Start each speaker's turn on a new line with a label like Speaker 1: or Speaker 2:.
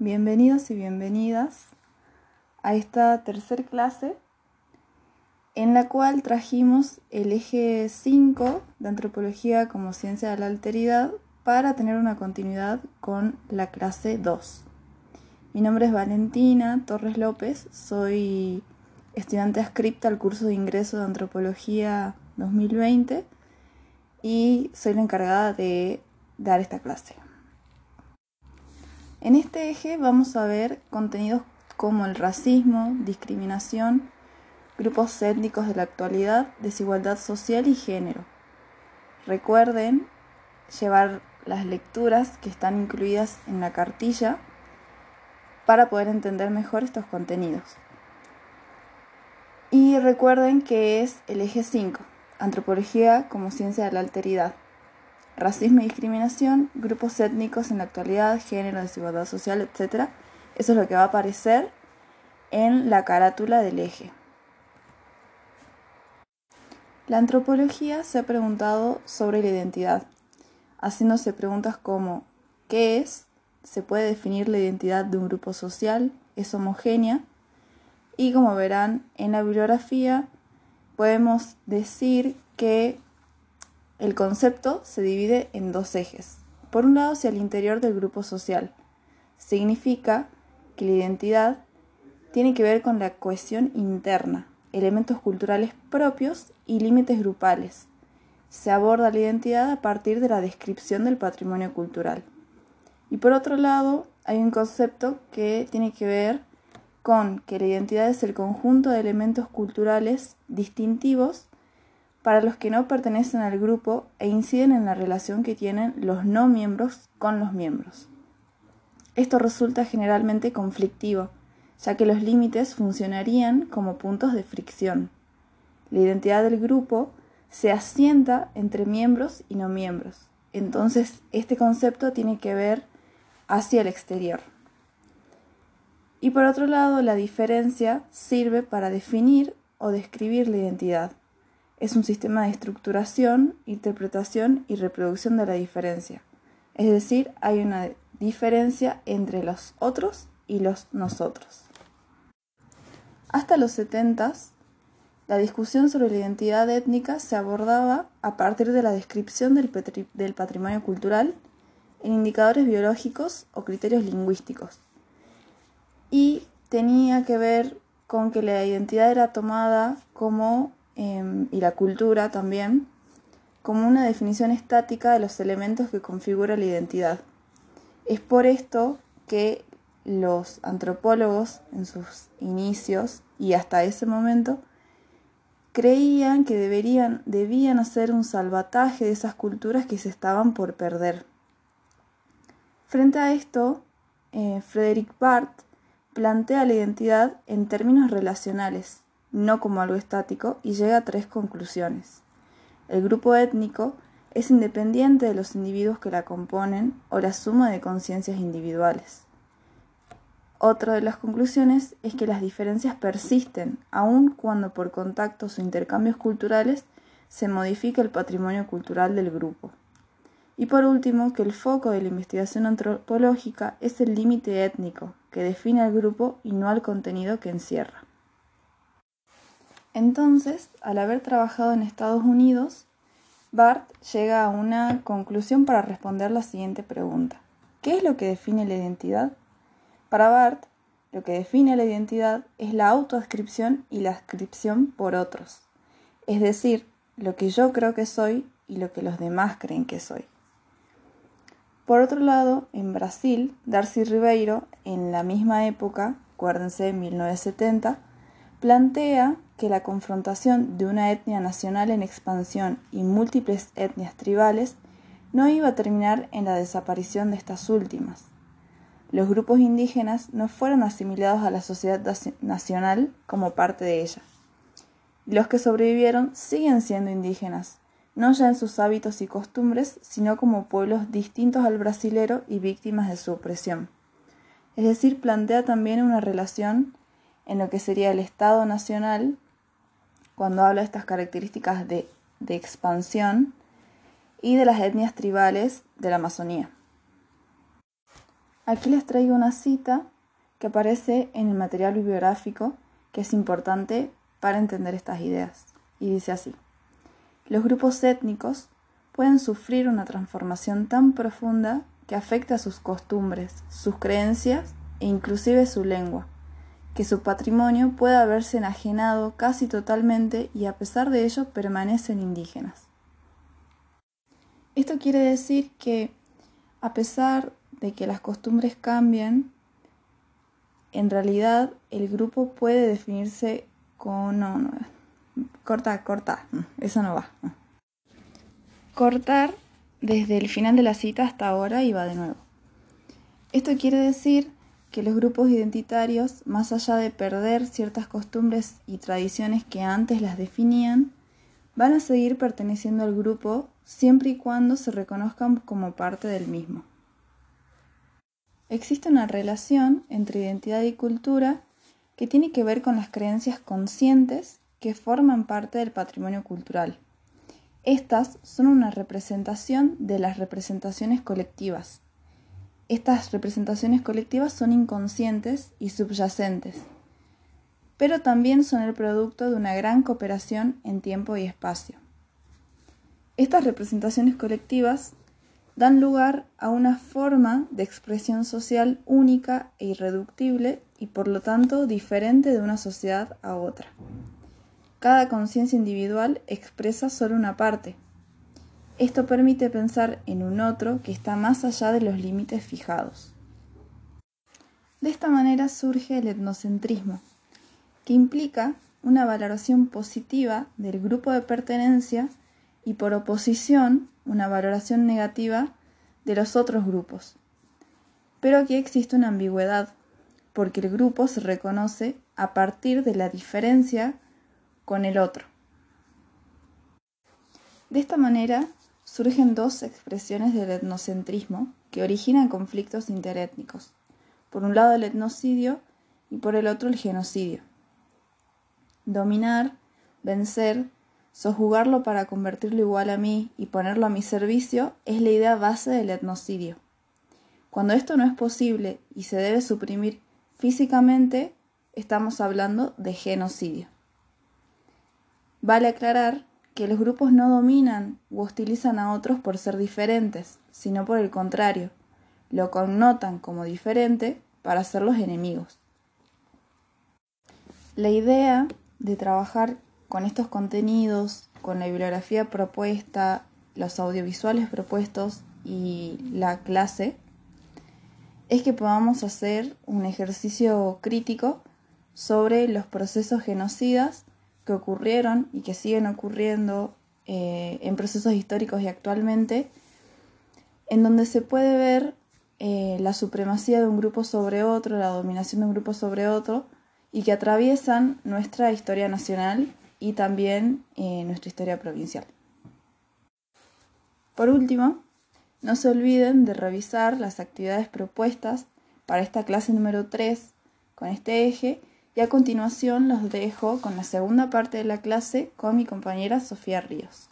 Speaker 1: bienvenidos y bienvenidas a esta tercera clase en la cual trajimos el eje 5 de antropología como ciencia de la alteridad para tener una continuidad con la clase 2. Mi nombre es Valentina Torres López, soy estudiante adscripta al curso de ingreso de antropología 2020 y soy la encargada de dar esta clase. En este eje vamos a ver contenidos como el racismo, discriminación, grupos étnicos de la actualidad, desigualdad social y género. Recuerden llevar las lecturas que están incluidas en la cartilla para poder entender mejor estos contenidos. Y recuerden que es el eje 5, antropología como ciencia de la alteridad racismo y discriminación, grupos étnicos en la actualidad, género, desigualdad social, etc. Eso es lo que va a aparecer en la carátula del eje. La antropología se ha preguntado sobre la identidad, haciéndose preguntas como ¿qué es? ¿Se puede definir la identidad de un grupo social? ¿Es homogénea? Y como verán en la bibliografía, podemos decir que el concepto se divide en dos ejes. Por un lado, hacia el interior del grupo social. Significa que la identidad tiene que ver con la cohesión interna, elementos culturales propios y límites grupales. Se aborda la identidad a partir de la descripción del patrimonio cultural. Y por otro lado, hay un concepto que tiene que ver con que la identidad es el conjunto de elementos culturales distintivos para los que no pertenecen al grupo e inciden en la relación que tienen los no miembros con los miembros. Esto resulta generalmente conflictivo, ya que los límites funcionarían como puntos de fricción. La identidad del grupo se asienta entre miembros y no miembros. Entonces, este concepto tiene que ver hacia el exterior. Y por otro lado, la diferencia sirve para definir o describir la identidad es un sistema de estructuración, interpretación y reproducción de la diferencia. Es decir, hay una diferencia entre los otros y los nosotros. Hasta los 70, la discusión sobre la identidad étnica se abordaba a partir de la descripción del, del patrimonio cultural en indicadores biológicos o criterios lingüísticos. Y tenía que ver con que la identidad era tomada como Em, y la cultura también como una definición estática de los elementos que configuran la identidad. Es por esto que los antropólogos en sus inicios y hasta ese momento creían que deberían, debían hacer un salvataje de esas culturas que se estaban por perder. Frente a esto, eh, Frederick Barth plantea la identidad en términos relacionales no como algo estático, y llega a tres conclusiones. El grupo étnico es independiente de los individuos que la componen o la suma de conciencias individuales. Otra de las conclusiones es que las diferencias persisten, aun cuando por contactos o intercambios culturales se modifica el patrimonio cultural del grupo. Y por último, que el foco de la investigación antropológica es el límite étnico, que define al grupo y no al contenido que encierra. Entonces, al haber trabajado en Estados Unidos, Bart llega a una conclusión para responder la siguiente pregunta. ¿Qué es lo que define la identidad? Para Bart, lo que define la identidad es la autoascripción y la ascripción por otros, es decir, lo que yo creo que soy y lo que los demás creen que soy. Por otro lado, en Brasil, Darcy Ribeiro, en la misma época, acuérdense, 1970, plantea que la confrontación de una etnia nacional en expansión y múltiples etnias tribales no iba a terminar en la desaparición de estas últimas. Los grupos indígenas no fueron asimilados a la sociedad nacional como parte de ella. Los que sobrevivieron siguen siendo indígenas, no ya en sus hábitos y costumbres, sino como pueblos distintos al brasilero y víctimas de su opresión. Es decir, plantea también una relación en lo que sería el Estado Nacional cuando habla de estas características de, expansión y de las etnias tribales de la Amazonía. Aquí les traigo una cita que aparece en el material bibliográfico que es importante para entender estas ideas. Y dice así, los grupos étnicos pueden sufrir una transformación tan profunda que afecta a sus costumbres, sus creencias e inclusive su lengua, que su patrimonio puede haberse enajenado casi totalmente y a pesar de ello permanecen indígenas. Esto quiere decir que a pesar de que las costumbres cambien, en realidad el grupo puede definirse con... Corta, corta, eso no va. Cortar desde el final de la cita hasta ahora y va de nuevo. Esto quiere decir que los grupos identitarios, más allá de perder ciertas costumbres y tradiciones que antes las definían, van a seguir perteneciendo al grupo siempre y cuando se reconozcan como parte del mismo. Existe una relación entre identidad y cultura que tiene que ver con las creencias conscientes que forman parte del patrimonio cultural. Estas son una representación de las representaciones colectivas. Estas representaciones colectivas son inconscientes y subyacentes, pero también son el producto de una gran cooperación en tiempo y espacio. Estas representaciones colectivas dan lugar a una forma de expresión social única e irreductible y por lo tanto diferente de una sociedad a otra. Cada conciencia individual expresa solo una parte. Esto permite pensar en un otro que está más allá de los límites fijados. De esta manera surge el etnocentrismo, que implica una valoración positiva del grupo de pertenencia y por oposición una valoración negativa de los otros grupos. Pero aquí existe una ambigüedad, porque el grupo se reconoce a partir de la diferencia con el otro. De esta manera surgen dos expresiones del etnocentrismo que originan conflictos interétnicos. Por un lado el etnocidio y por el otro el genocidio. Dominar, vencer, Sojugarlo para convertirlo igual a mí y ponerlo a mi servicio es la idea base del etnocidio. Cuando esto no es posible y se debe suprimir físicamente, estamos hablando de genocidio. Vale aclarar que los grupos no dominan u hostilizan a otros por ser diferentes, sino por el contrario, lo connotan como diferente para ser los enemigos. La idea de trabajar con estos contenidos, con la bibliografía propuesta, los audiovisuales propuestos y la clase, es que podamos hacer un ejercicio crítico sobre los procesos genocidas que ocurrieron y que siguen ocurriendo eh, en procesos históricos y actualmente, en donde se puede ver eh, la supremacía de un grupo sobre otro, la dominación de un grupo sobre otro, y que atraviesan nuestra historia nacional y también eh, nuestra historia provincial. Por último, no se olviden de revisar las actividades propuestas para esta clase número 3 con este eje y a continuación los dejo con la segunda parte de la clase con mi compañera Sofía Ríos.